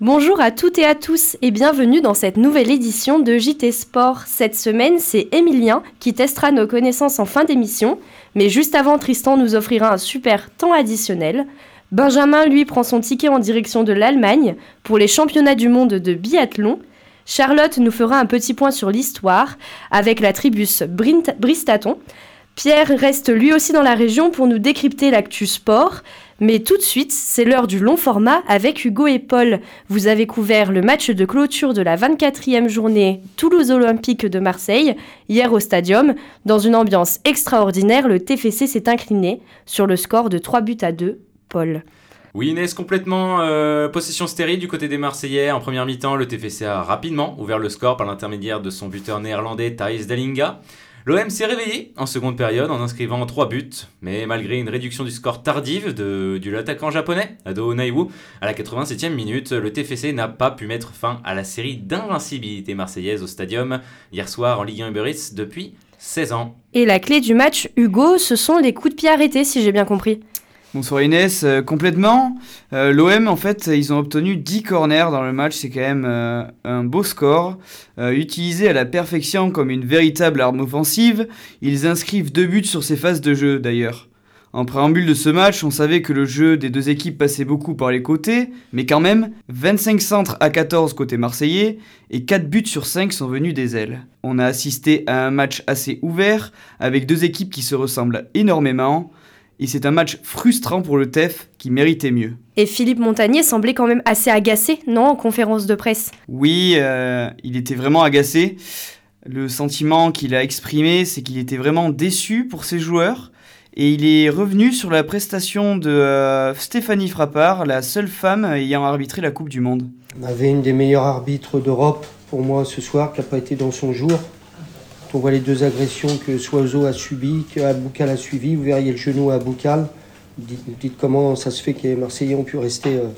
Bonjour à toutes et à tous et bienvenue dans cette nouvelle édition de JT Sport. Cette semaine, c'est Emilien qui testera nos connaissances en fin d'émission, mais juste avant, Tristan nous offrira un super temps additionnel. Benjamin, lui, prend son ticket en direction de l'Allemagne pour les championnats du monde de biathlon. Charlotte nous fera un petit point sur l'histoire avec la tribus Bristaton. Pierre reste lui aussi dans la région pour nous décrypter l'actu sport. Mais tout de suite, c'est l'heure du long format avec Hugo et Paul. Vous avez couvert le match de clôture de la 24e journée Toulouse Olympique de Marseille, hier au Stadium. Dans une ambiance extraordinaire, le TFC s'est incliné sur le score de 3 buts à 2. Paul. Oui, Inès, complètement euh, possession stérile du côté des Marseillais. En première mi-temps, le TFC a rapidement ouvert le score par l'intermédiaire de son buteur néerlandais Thijs Dalinga. L'OM s'est réveillé en seconde période en inscrivant 3 buts, mais malgré une réduction du score tardive de, l'attaquant japonais, Ado Naiwu, à la 87e minute, le TFC n'a pas pu mettre fin à la série d'invincibilité marseillaise au stadium hier soir en Ligue 1 Uber Eats depuis 16 ans. Et la clé du match, Hugo, ce sont les coups de pied arrêtés, si j'ai bien compris. Bonsoir Inès, euh, complètement. Euh, L'OM, en fait, ils ont obtenu 10 corners dans le match, c'est quand même euh, un beau score. utilisé à la perfection comme une véritable arme offensive, ils inscrivent deux buts sur ces phases de jeu d'ailleurs. En préambule de ce match, on savait que le jeu des deux équipes passait beaucoup par les côtés, mais quand même, 25 centres à 14 côté marseillais et 4 buts sur 5 sont venus des ailes. On a assisté à un match assez ouvert, avec deux équipes qui se ressemblent énormément, et c'est un match frustrant pour le TEF qui méritait mieux. Et Philippe Montagnier semblait quand même assez agacé, non, en conférence de presse? Oui, euh, il était vraiment agacé. Le sentiment qu'il a exprimé, c'est qu'il était vraiment déçu pour ses joueurs. Et il est revenu sur la prestation de euh, Stéphanie Frappard, la seule femme ayant arbitré la Coupe du Monde. On avait une des meilleures arbitres d'Europe pour moi ce soir, qui n'a pas été dans son jour on voit les deux agressions que Soiseau a subies, que Aboukal a suivies, vous verriez le genou à Aboukal. Dites, dites, comment ça se fait que les Marseillais ont pu rester euh,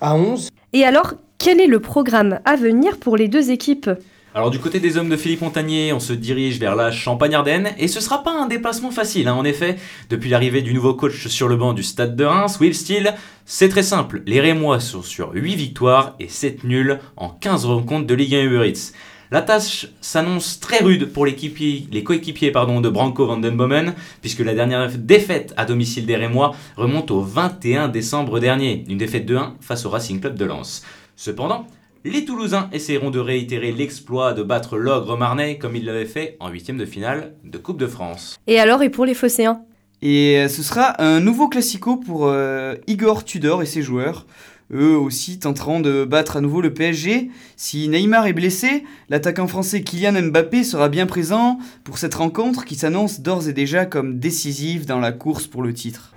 à 11. Et alors, quel est le programme à venir pour les deux équipes? Alors du côté des hommes de Philippe Montagnier, on se dirige vers la Champagne-Ardenne et ce sera pas un déplacement facile hein, en effet. Depuis l'arrivée du nouveau coach sur le banc du stade de Reims, Will Steele, c'est très simple. Les Rémois sont sur 8 victoires et 7 nuls en 15 rencontres de Ligue 1 Uber Eats. La tâche s'annonce très rude pour les coéquipiers de Branco van den Bomen, puisque la dernière défaite à domicile des Rémois remonte au 21 décembre dernier, une défaite de 1 face au Racing Club de Lens. Cependant, les Toulousains essaieront de réitérer l'exploit de battre l'ogre Marnay comme ils l'avaient fait en huitième de finale de Coupe de France. Et alors, et pour les Phocéens Et euh, ce sera un nouveau classico pour euh, Igor Tudor et ses joueurs eux aussi tenteront de battre à nouveau le PSG. Si Neymar est blessé, l'attaquant français Kylian Mbappé sera bien présent pour cette rencontre qui s'annonce d'ores et déjà comme décisive dans la course pour le titre.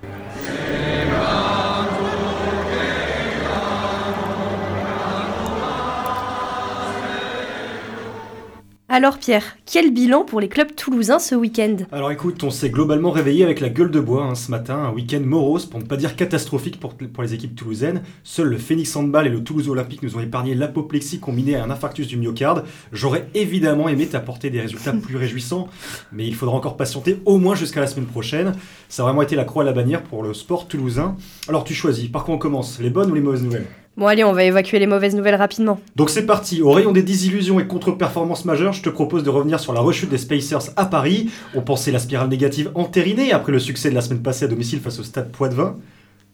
Alors Pierre, quel bilan pour les clubs toulousains ce week-end Alors écoute, on s'est globalement réveillé avec la gueule de bois hein, ce matin, un week-end morose pour ne pas dire catastrophique pour, les équipes toulousaines. Seuls le Phoenix Handball et le Toulouse Olympique nous ont épargné l'apoplexie combinée à un infarctus du myocarde. J'aurais évidemment aimé t'apporter des résultats plus réjouissants, mais il faudra encore patienter au moins jusqu'à la semaine prochaine. Ça a vraiment été la croix à la bannière pour le sport toulousain. Alors tu choisis, par quoi on commence? Les bonnes ou les mauvaises nouvelles? Bon allez, on va évacuer les mauvaises nouvelles rapidement. Donc c'est parti, au rayon des désillusions et contre-performances majeures, je te propose de revenir sur la rechute des Spacers à Paris. On pensait la spirale négative entérinée après le succès de la semaine passée à domicile face au stade Poitvin.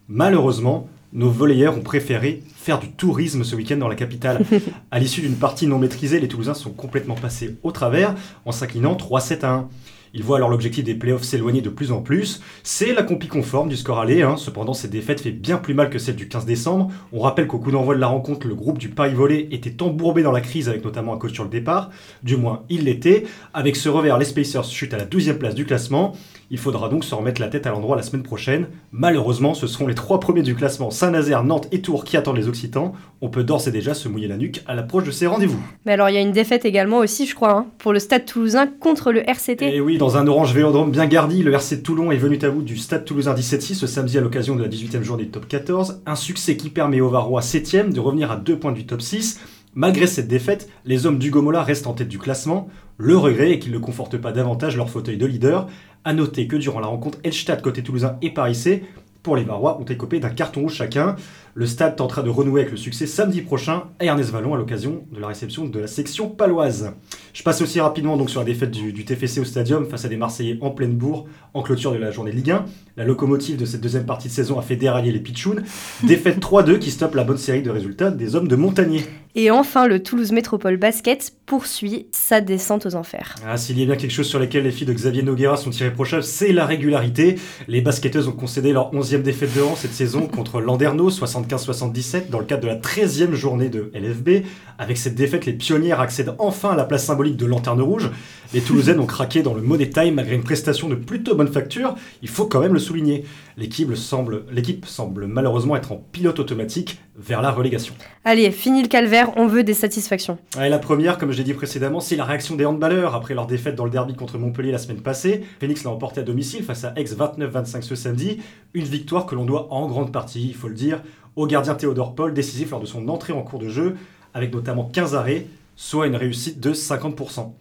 Malheureusement, nos volleyeurs ont préféré faire du tourisme ce week-end dans la capitale. à l'issue d'une partie non maîtrisée, les Toulousains sont complètement passés au travers en s'inclinant 3-7 à 1. Il voit alors l'objectif des playoffs s'éloigner de plus en plus. C'est la compie conforme du score aller. Hein. Cependant, cette défaite fait bien plus mal que celle du 15 décembre. On rappelle qu'au coup d'envoi de la rencontre, le groupe du Paris Volley était embourbé dans la crise avec notamment un coach sur le départ. Du moins, il l'était. Avec ce revers, les Spacers chutent à la 12e place du classement. Il faudra donc se remettre la tête à l'endroit la semaine prochaine. Malheureusement, ce seront les trois premiers du classement Saint-Nazaire, Nantes et Tours qui attendent les Occitans. On peut d'ores et déjà se mouiller la nuque à l'approche de ces rendez-vous. Mais alors, il y a une défaite également aussi, je crois, hein, pour le Stade Toulousain contre le RCT. Et oui, dans un orange vélodrome bien gardi, le RC Toulon est venu à bout du Stade Toulousain 17-6 ce samedi à l'occasion de la 18e journée du top 14. Un succès qui permet aux Varois 7e de revenir à deux points du top 6. Malgré cette défaite, les hommes du Gomola restent en tête du classement. Le regret est qu'ils ne confortent pas davantage leur fauteuil de leader. A noter que durant la rencontre Elstad côté toulousain et Paris pour les Varois ont écopé d'un carton rouge chacun. Le stade tentera de renouer avec le succès samedi prochain à Ernest Vallon à l'occasion de la réception de la section paloise. Je passe aussi rapidement donc sur la défaite du, du TFC au stadium face à des Marseillais en pleine bourre en clôture de la journée de Ligue 1. La locomotive de cette deuxième partie de saison a fait dérailler les Pitchouns. Défaite 3-2 qui stoppe la bonne série de résultats des hommes de Montagnier. Et enfin, le Toulouse Métropole Basket poursuit sa descente aux enfers. Ah, S'il y a bien quelque chose sur lequel les filles de Xavier Noguera sont irréprochables, c'est la régularité. Les basketteuses ont concédé leur 11e défaite de rang cette saison contre Landerneau, 75-77, dans le cadre de la 13e journée de LFB. Avec cette défaite, les pionnières accèdent enfin à la place symbolique de Lanterne Rouge. Les Toulousaines ont craqué dans le Money Time malgré une prestation de plutôt bonne facture. Il faut quand même le souligner. L'équipe semble, malheureusement être en pilote automatique vers la relégation. Allez, fini le calvaire, on veut des satisfactions. La première, comme je l'ai dit précédemment, c'est la réaction des handballeurs après leur défaite dans le derby contre Montpellier la semaine passée. Phoenix l'a emporté à domicile face à Aix 29-25 ce samedi. Une victoire que l'on doit en grande partie, il faut le dire, au gardien Théodore Paul, décisif lors de son entrée en cours de jeu, avec notamment 15 arrêts, soit une réussite de 50%.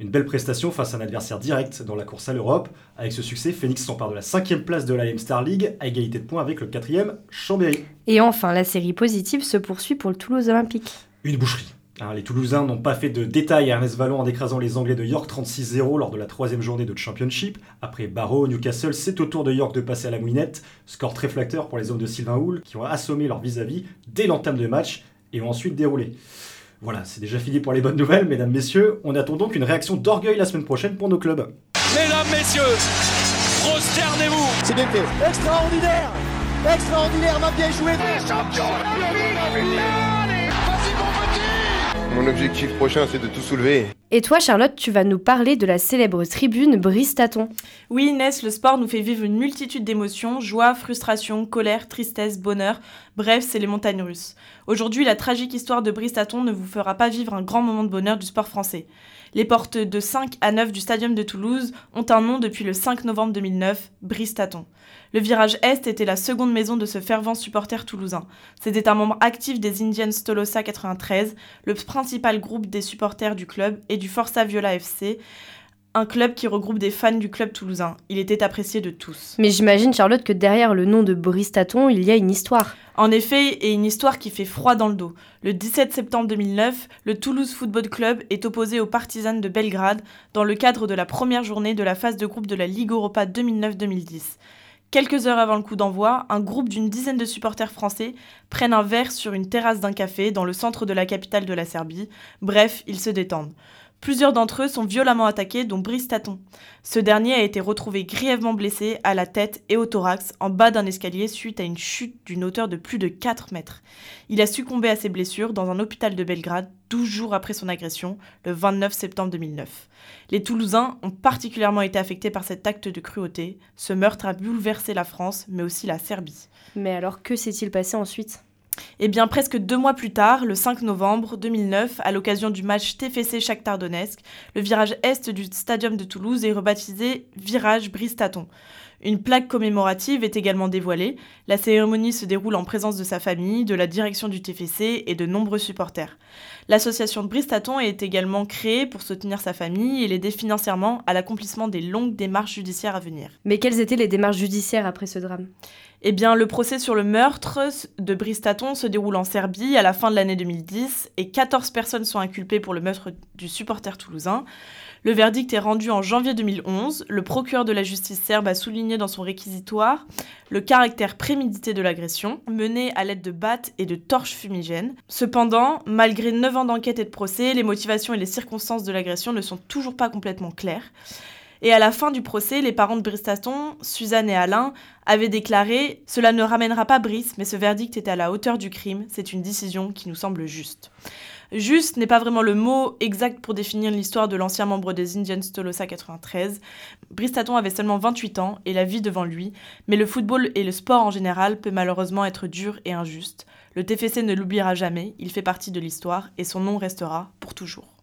Une belle prestation face à un adversaire direct dans la course à l'Europe. Avec ce succès, Phoenix s'empare de la cinquième place de la Star League, à égalité de points avec le quatrième Chambéry. Et enfin, la série positive se poursuit pour le Toulouse Olympique. Une boucherie. Hein, les Toulousains n'ont pas fait de détails à Ernest Vallon en écrasant les Anglais de York 36-0 lors de la troisième journée de Championship. Après Barrow, Newcastle, c'est au tour de York de passer à la moulinette. Score très flatteur pour les hommes de Sylvain Houle qui ont assommé leur vis-à-vis dès l'entame de match et ont ensuite déroulé. Voilà, c'est déjà fini pour les bonnes nouvelles, mesdames, messieurs. On attend donc une réaction d'orgueil la semaine prochaine pour nos clubs. Mesdames, messieurs, prosternez-vous C'est bien fait. Extraordinaire Extraordinaire, m'a bien joué Mon objectif prochain, c'est de tout soulever. Et toi, Charlotte, tu vas nous parler de la célèbre tribune Bristaton. Oui, Inès, le sport nous fait vivre une multitude d'émotions, joie, frustration, colère, tristesse, bonheur. Bref, c'est les montagnes russes. Aujourd'hui, la tragique histoire de Bristaton ne vous fera pas vivre un grand moment de bonheur du sport français. Les portes de 5 à 9 du Stadium de Toulouse ont un nom depuis le 5 novembre 2009, Bristaton. Le virage Est était la seconde maison de ce fervent supporter toulousain. C'était un membre actif des Indians Tolosa 93, le principal groupe des supporters du club, et du Forza Viola FC, un club qui regroupe des fans du club toulousain. Il était apprécié de tous. Mais j'imagine, Charlotte, que derrière le nom de Bristaton, il y a une histoire. En effet, et une histoire qui fait froid dans le dos. Le 17 septembre 2009, le Toulouse Football Club est opposé aux Partisans de Belgrade dans le cadre de la première journée de la phase de groupe de la Ligue Europa 2009-2010. Quelques heures avant le coup d'envoi, un groupe d'une dizaine de supporters français prennent un verre sur une terrasse d'un café dans le centre de la capitale de la Serbie. Bref, ils se détendent. Plusieurs d'entre eux sont violemment attaqués, dont Brice Taton. Ce dernier a été retrouvé grièvement blessé à la tête et au thorax en bas d'un escalier suite à une chute d'une hauteur de plus de 4 mètres. Il a succombé à ses blessures dans un hôpital de Belgrade 12 jours après son agression, le 29 septembre 2009. Les Toulousains ont particulièrement été affectés par cet acte de cruauté. Ce meurtre a bouleversé la France, mais aussi la Serbie. Mais alors, que s'est-il passé ensuite? Eh bien, presque deux mois plus tard, le 5 novembre 2009, à l'occasion du match TFC Shakhtar le virage est du stadium de Toulouse est rebaptisé Virage Bristaton. Une plaque commémorative est également dévoilée. La cérémonie se déroule en présence de sa famille, de la direction du TFC et de nombreux supporters. L'association Bristaton est également créée pour soutenir sa famille et l'aider financièrement à l'accomplissement des longues démarches judiciaires à venir. Mais quelles étaient les démarches judiciaires après ce drame? Eh bien, le procès sur le meurtre de Bristaton se déroule en Serbie à la fin de l'année 2010 et 14 personnes sont inculpées pour le meurtre du supporter toulousain. Le verdict est rendu en janvier 2011. Le procureur de la justice serbe a souligné dans son réquisitoire le caractère prémédité de l'agression, menée à l'aide de battes et de torches fumigènes. Cependant, malgré 9 ans d'enquête et de procès, les motivations et les circonstances de l'agression ne sont toujours pas complètement claires. Et à la fin du procès, les parents de Bristaton, Suzanne et Alain, avaient déclaré Cela ne ramènera pas Brice, mais ce verdict était à la hauteur du crime, c'est une décision qui nous semble juste. Juste n'est pas vraiment le mot exact pour définir l'histoire de l'ancien membre des Indians Tolosa 93. Bristaton avait seulement 28 ans et la vie devant lui, mais le football et le sport en général peut malheureusement être dur et injuste. Le TFC ne l'oubliera jamais, il fait partie de l'histoire et son nom restera pour toujours.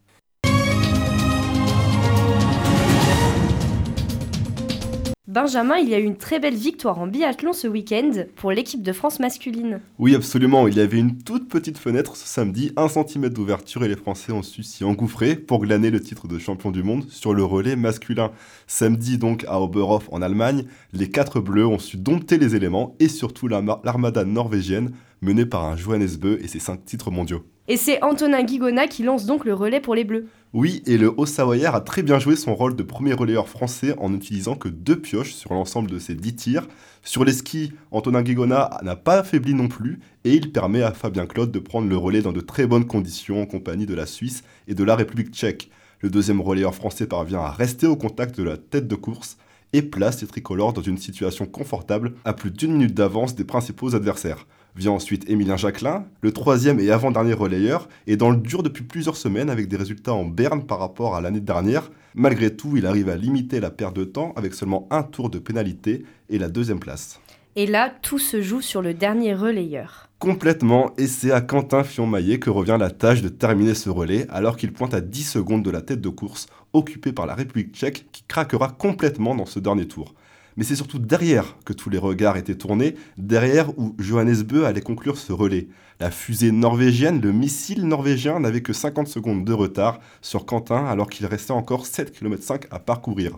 Benjamin, il y a eu une très belle victoire en biathlon ce week-end pour l'équipe de France masculine. Oui, absolument. Il y avait une toute petite fenêtre ce samedi, un centimètre d'ouverture et les Français ont su s'y engouffrer pour glaner le titre de champion du monde sur le relais masculin. Samedi donc à Oberhof en Allemagne, les quatre bleus ont su dompter les éléments et surtout l'armada norvégienne menée par un Johannes Bö et ses cinq titres mondiaux. Et c'est Antonin Guigona qui lance donc le relais pour les Bleus. Oui, et le Haut-Savoyard a très bien joué son rôle de premier relayeur français en n'utilisant que deux pioches sur l'ensemble de ses dix tirs. Sur les skis, Antonin Guigona n'a pas affaibli non plus, et il permet à Fabien Claude de prendre le relais dans de très bonnes conditions en compagnie de la Suisse et de la République tchèque. Le deuxième relayeur français parvient à rester au contact de la tête de course et place les tricolores dans une situation confortable à plus d'une minute d'avance des principaux adversaires. Vient ensuite Émilien Jacquelin, le troisième et avant-dernier relayeur, et dans le dur depuis plusieurs semaines avec des résultats en berne par rapport à l'année dernière. Malgré tout, il arrive à limiter la perte de temps avec seulement un tour de pénalité et la deuxième place. Et là, tout se joue sur le dernier relayeur. Complètement, et c'est à Quentin Fillon-Maillet que revient la tâche de terminer ce relais alors qu'il pointe à 10 secondes de la tête de course occupée par la République tchèque qui craquera complètement dans ce dernier tour mais c'est surtout derrière que tous les regards étaient tournés, derrière où Johannes Bö allait conclure ce relais. La fusée norvégienne, le missile norvégien n'avait que 50 secondes de retard sur Quentin alors qu'il restait encore 7 km à parcourir.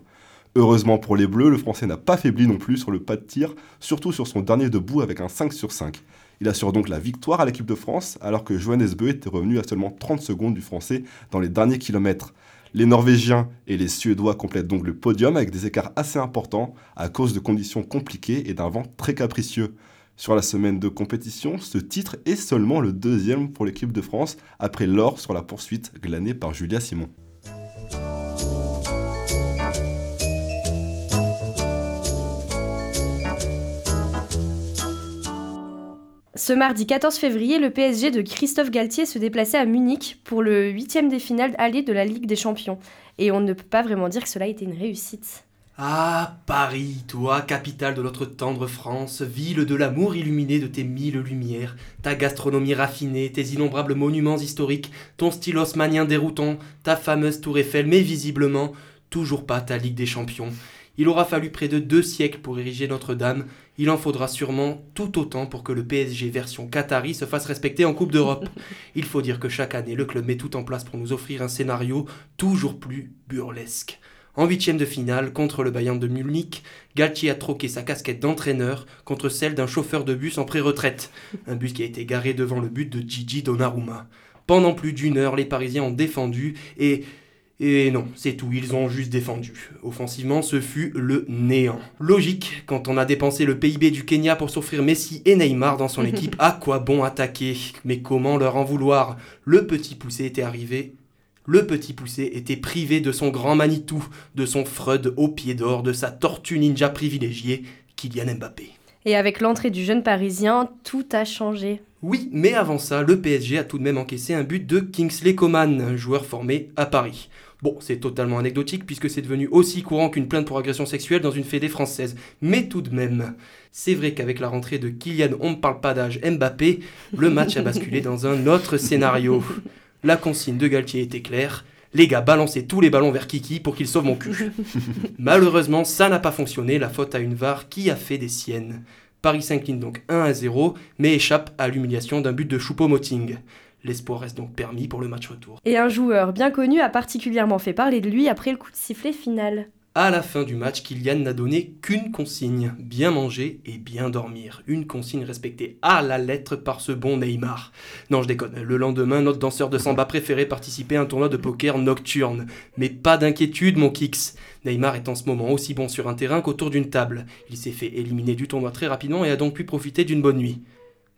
Heureusement pour les Bleus, le Français n'a pas faibli non plus sur le pas de tir, surtout sur son dernier debout avec un 5 sur 5. Il assure donc la victoire à l'équipe de France alors que Johannes Bö était revenu à seulement 30 secondes du Français dans les derniers kilomètres. Les Norvégiens et les Suédois complètent donc le podium avec des écarts assez importants à cause de conditions compliquées et d'un vent très capricieux. Sur la semaine de compétition, ce titre est seulement le deuxième pour l'équipe de France après l'or sur la poursuite glanée par Julia Simon. Ce mardi 14 février, le PSG de Christophe Galtier se déplaçait à Munich pour le huitième des finales allées de la Ligue des Champions. Et on ne peut pas vraiment dire que cela a été une réussite. Ah, Paris, toi, capitale de notre tendre France, ville de l'amour illuminée de tes mille lumières, ta gastronomie raffinée, tes innombrables monuments historiques, ton style haussmanien déroutant, ta fameuse tour Eiffel, mais visiblement, toujours pas ta Ligue des Champions. Il aura fallu près de deux siècles pour ériger Notre-Dame, il en faudra sûrement tout autant pour que le PSG version Qatari se fasse respecter en Coupe d'Europe. Il faut dire que chaque année, le club met tout en place pour nous offrir un scénario toujours plus burlesque. En huitième de finale, contre le Bayern de Munich, Galtier a troqué sa casquette d'entraîneur contre celle d'un chauffeur de bus en pré-retraite. Un bus qui a été garé devant le but de Gigi Donnarumma. Pendant plus d'une heure, les Parisiens ont défendu et et non, c'est tout, ils ont juste défendu. Offensivement, ce fut le néant. Logique, quand on a dépensé le PIB du Kenya pour s'offrir Messi et Neymar dans son équipe, à quoi bon attaquer? Mais comment leur en vouloir? Le petit poussé était arrivé. Le petit poussé était privé de son grand Manitou, de son Freud au pied d'or, de sa tortue ninja privilégiée, Kylian Mbappé. Et avec l'entrée du jeune Parisien, tout a changé. Oui, mais avant ça, le PSG a tout de même encaissé un but de Kingsley Coman, un joueur formé à Paris. Bon, c'est totalement anecdotique puisque c'est devenu aussi courant qu'une plainte pour agression sexuelle dans une fédé française. Mais tout de même, c'est vrai qu'avec la rentrée de Kylian, on ne parle pas d'âge Mbappé, le match a basculé dans un autre scénario. La consigne de Galtier était claire. Les gars, balancez tous les ballons vers Kiki pour qu'il sauve mon cul. Malheureusement, ça n'a pas fonctionné, la faute à une VAR qui a fait des siennes. Paris s'incline donc 1 à 0, mais échappe à l'humiliation d'un but de Choupo-Moting. L'espoir reste donc permis pour le match retour. Et un joueur bien connu a particulièrement fait parler de lui après le coup de sifflet final. À la fin du match, Kylian n'a donné qu'une consigne bien manger et bien dormir. Une consigne respectée à la lettre par ce bon Neymar. Non, je déconne. Le lendemain, notre danseur de samba préféré participait à un tournoi de poker nocturne. Mais pas d'inquiétude, mon Kix. Neymar est en ce moment aussi bon sur un terrain qu'autour d'une table. Il s'est fait éliminer du tournoi très rapidement et a donc pu profiter d'une bonne nuit.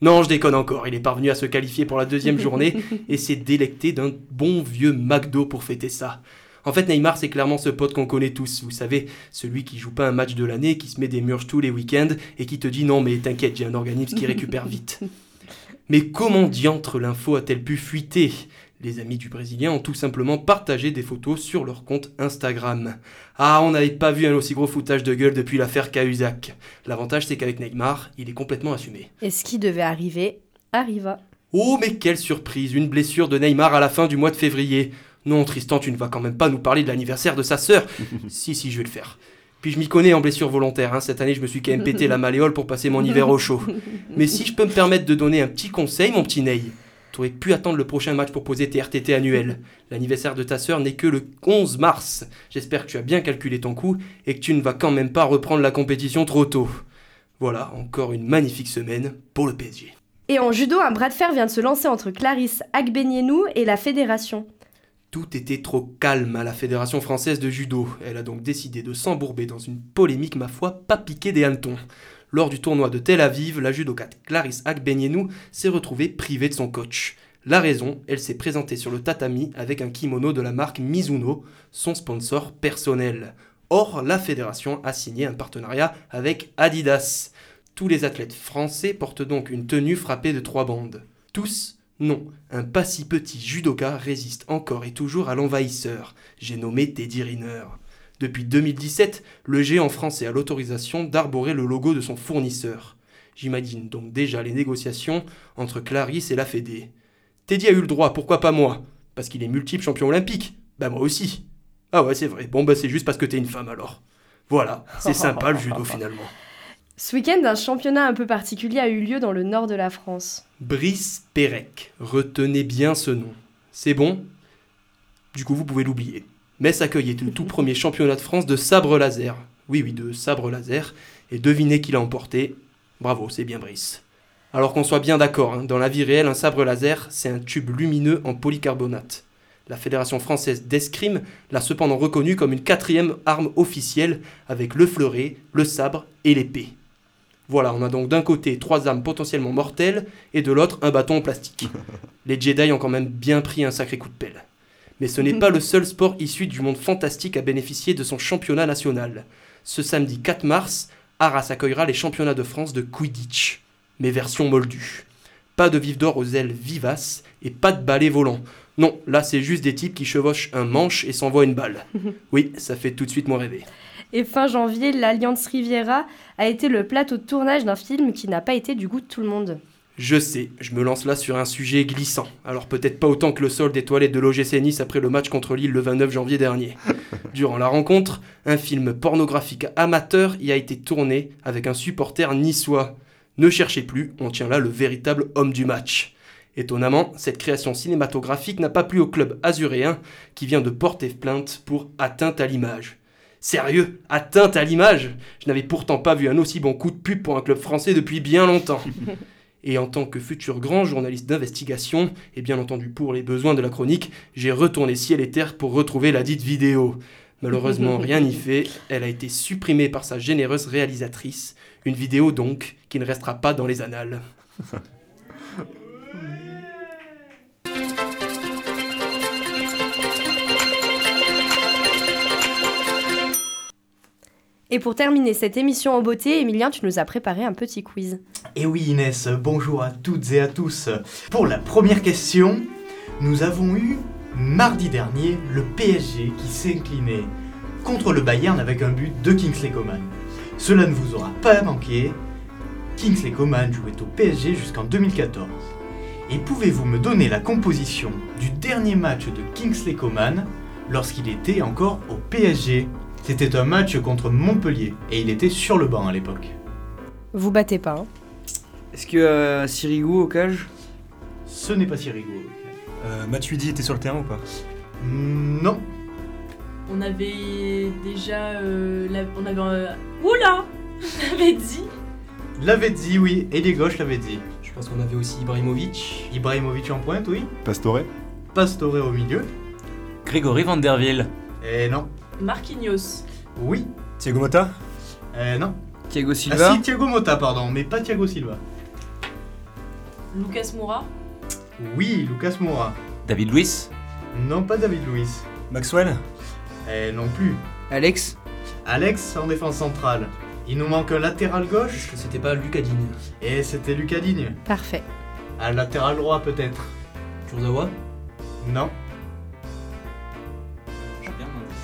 Non, je déconne encore, il est parvenu à se qualifier pour la deuxième journée et s'est délecté d'un bon vieux McDo pour fêter ça. En fait, Neymar, c'est clairement ce pote qu'on connaît tous, vous savez, celui qui joue pas un match de l'année, qui se met des murges tous les week-ends et qui te dit non, mais t'inquiète, j'ai un organisme qui récupère vite. Mais comment diantre l'info a-t-elle pu fuiter? Les amis du Brésilien ont tout simplement partagé des photos sur leur compte Instagram. Ah, on n'avait pas vu un aussi gros foutage de gueule depuis l'affaire Cahuzac. L'avantage, c'est qu'avec Neymar, il est complètement assumé. Et ce qui devait arriver, arriva. Oh, mais quelle surprise Une blessure de Neymar à la fin du mois de février. Non, Tristan, tu ne vas quand même pas nous parler de l'anniversaire de sa sœur. si, si, je vais le faire. Puis je m'y connais en blessure volontaire, hein. cette année je me suis quand même pété la malléole pour passer mon hiver au chaud. Mais si je peux me permettre de donner un petit conseil, mon petit Ney, t'aurais pu attendre le prochain match pour poser tes RTT annuels. L'anniversaire de ta sœur n'est que le 11 mars. J'espère que tu as bien calculé ton coup et que tu ne vas quand même pas reprendre la compétition trop tôt. Voilà, encore une magnifique semaine pour le PSG. Et en judo, un bras de fer vient de se lancer entre Clarisse Agbenienou et la fédération. Tout était trop calme à la Fédération française de judo. Elle a donc décidé de s'embourber dans une polémique, ma foi, pas piquée des hannetons. Lors du tournoi de Tel Aviv, la judokate Clarisse Agbenienou s'est retrouvée privée de son coach. La raison, elle s'est présentée sur le tatami avec un kimono de la marque Mizuno, son sponsor personnel. Or, la fédération a signé un partenariat avec Adidas. Tous les athlètes français portent donc une tenue frappée de trois bandes. Tous Non, un pas si petit judoka résiste encore et toujours à l'envahisseur. J'ai nommé Teddy Riner. Depuis 2017, le géant français a l'autorisation d'arborer le logo de son fournisseur. J'imagine donc déjà les négociations entre Clarisse et la Fédé. Teddy a eu le droit, pourquoi pas moi? Parce qu'il est multiple champion olympique. Bah moi aussi. Ah ouais, c'est vrai. Bon bah c'est juste parce que t'es une femme alors. Voilà, c'est sympa le judo finalement. Ce week-end, un championnat un peu particulier a eu lieu dans le nord de la France. Brice Pérec. Retenez bien ce nom. C'est bon? Du coup, vous pouvez l'oublier. Metz accueillait le tout premier championnat de France de sabre laser. Oui, oui, de sabre laser. Et devinez qui l'a emporté. Bravo, c'est bien Brice. Alors qu'on soit bien d'accord, hein, dans la vie réelle, un sabre laser, c'est un tube lumineux en polycarbonate. La Fédération française d'escrime l'a cependant reconnu comme une quatrième arme officielle avec le fleuret, le sabre et l'épée. Voilà, on a donc d'un côté trois armes potentiellement mortelles et de l'autre un bâton en plastique. Les Jedi ont quand même bien pris un sacré coup de pelle. Mais ce n'est pas le seul sport issu du monde fantastique à bénéficier de son championnat national. Ce samedi 4 mars, Arras accueillera les championnats de France de Quidditch, mais version moldue. Pas de vif d'or aux ailes vivaces et pas de balai volant. Non, là c'est juste des types qui chevauchent un manche et s'envoient une balle. Oui, ça fait tout de suite moins rêver. Et fin janvier, l'Alliance Riviera a été le plateau de tournage d'un film qui n'a pas été du goût de tout le monde. Je sais, je me lance là sur un sujet glissant. Alors peut-être pas autant que le sol des toilettes de l'OGC Nice après le match contre Lille le 29 janvier dernier. Durant la rencontre, un film pornographique amateur y a été tourné avec un supporter niçois. Ne cherchez plus, on tient là le véritable homme du match. Étonnamment, cette création cinématographique n'a pas plu au club azuréen qui vient de porter plainte pour atteinte à l'image. Sérieux, atteinte à l'image? Je n'avais pourtant pas vu un aussi bon coup de pub pour un club français depuis bien longtemps. Et en tant que futur grand journaliste d'investigation, et bien entendu pour les besoins de la chronique, j'ai retourné ciel et terre pour retrouver la dite vidéo. Malheureusement, rien n'y fait, elle a été supprimée par sa généreuse réalisatrice. Une vidéo donc qui ne restera pas dans les annales. Et pour terminer cette émission en beauté, Emilien, tu nous as préparé un petit quiz. Et oui Inès, bonjour à toutes et à tous. Pour la première question, nous avons eu mardi dernier le PSG qui s'est incliné contre le Bayern avec un but de Kingsley Coman. Cela ne vous aura pas manqué, Kingsley Coman jouait au PSG jusqu'en 2014. Et pouvez-vous me donner la composition du dernier match de Kingsley Coman lorsqu'il était encore au PSG C'était un match contre Montpellier et il était sur le banc à l'époque. Vous battez pas. Hein. Est-ce que euh, Sirigu au cage? Ce n'est pas Sirigu. Euh, Matuidi était sur le terrain ou pas? Non. On avait déjà. euh, la- on avait. euh, Oula On avait dit. Lavezzi, oui, et les gauches Lavezzi. Je pense qu'on avait aussi Ibrahimovic. Ibrahimovic en pointe, oui. Pastore Pastore au milieu. Grégory Vanderville. Et non. Marquinhos. Oui. Thiago Motta Euh, non. Thiago Silva Ah si, Thiago Motta, pardon, mais pas Thiago Silva. Lucas Moura. Oui, Lucas Moura. David Luiz. Non, pas David Luiz. Maxwell Et non plus. Alex Alex en défense centrale. Il nous manque un latéral gauche. C'était pas Lucas Digne. Et c'était Lucas Digne. Parfait. Un latéral droit peut-être. Kurzawa Non.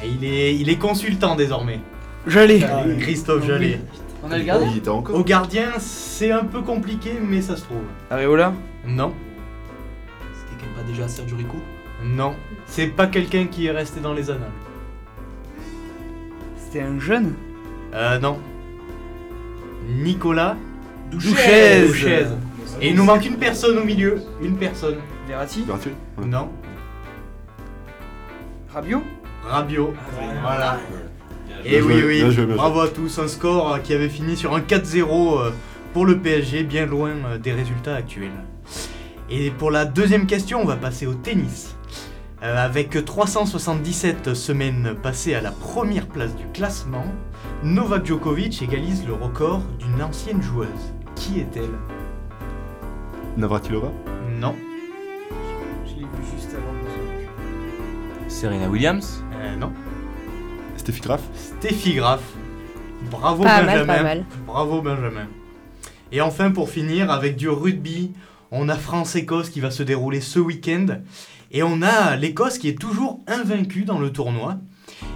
Et il est, il est consultant désormais. Jallet Christophe Jallet. On a le gardien Il était encore Au gardien, c'est un peu compliqué, mais ça se trouve. Areola Non, C'était quand même pas déjà Sergio Rico? Non. C'est pas quelqu'un qui est resté dans les annales. C'était un jeune? Euh, non. Nicolas Douchez. Douchez. Et il nous manque une personne au milieu. Une personne. Verratti? Verratti Ouais. Non. Rabiot? Rabiot. voilà. Bien Et oui, oui. Bravo à tous. Un score qui avait fini sur un 4-0 euh, pour le PSG, bien loin euh, des résultats actuels. Et pour la deuxième question, on va passer au tennis. Euh, avec 377 semaines passées à la première place du classement, Novak Djokovic égalise le record d'une ancienne joueuse. Qui est-elle? Navratilova? Non. Je l'ai vu juste avant. Serena Williams? Euh, non. Steffi Graf Steffi Graf. Bravo Pas mal, Benjamin. pas mal. Bravo Benjamin. Et enfin pour finir avec du rugby, on a France-Écosse qui va se dérouler ce week-end. Et on a l'Écosse qui est toujours invaincue dans le tournoi.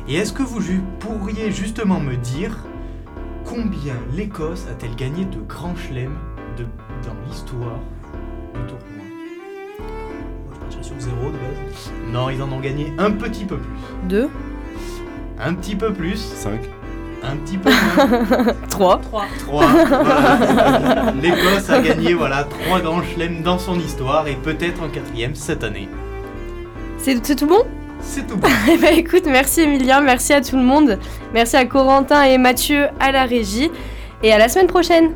Et est-ce que vous pourriez justement me dire combien l'Écosse a-t-elle gagné de grands chelems dans l'histoire du tournoi? Sur zéro de base. Non, ils en ont gagné un petit peu plus. Deux, Un petit peu plus. 5 Un petit peu moins. trois. 3. 3. L'Écosse a gagné voilà trois grands chelems dans son histoire et peut-être un quatrième cette année. C'est c'est tout bon? C'est tout bon. Eh ben écoute, merci Emilien, merci à tout le monde. Merci à Corentin et Mathieu à la régie. Et à la semaine prochaine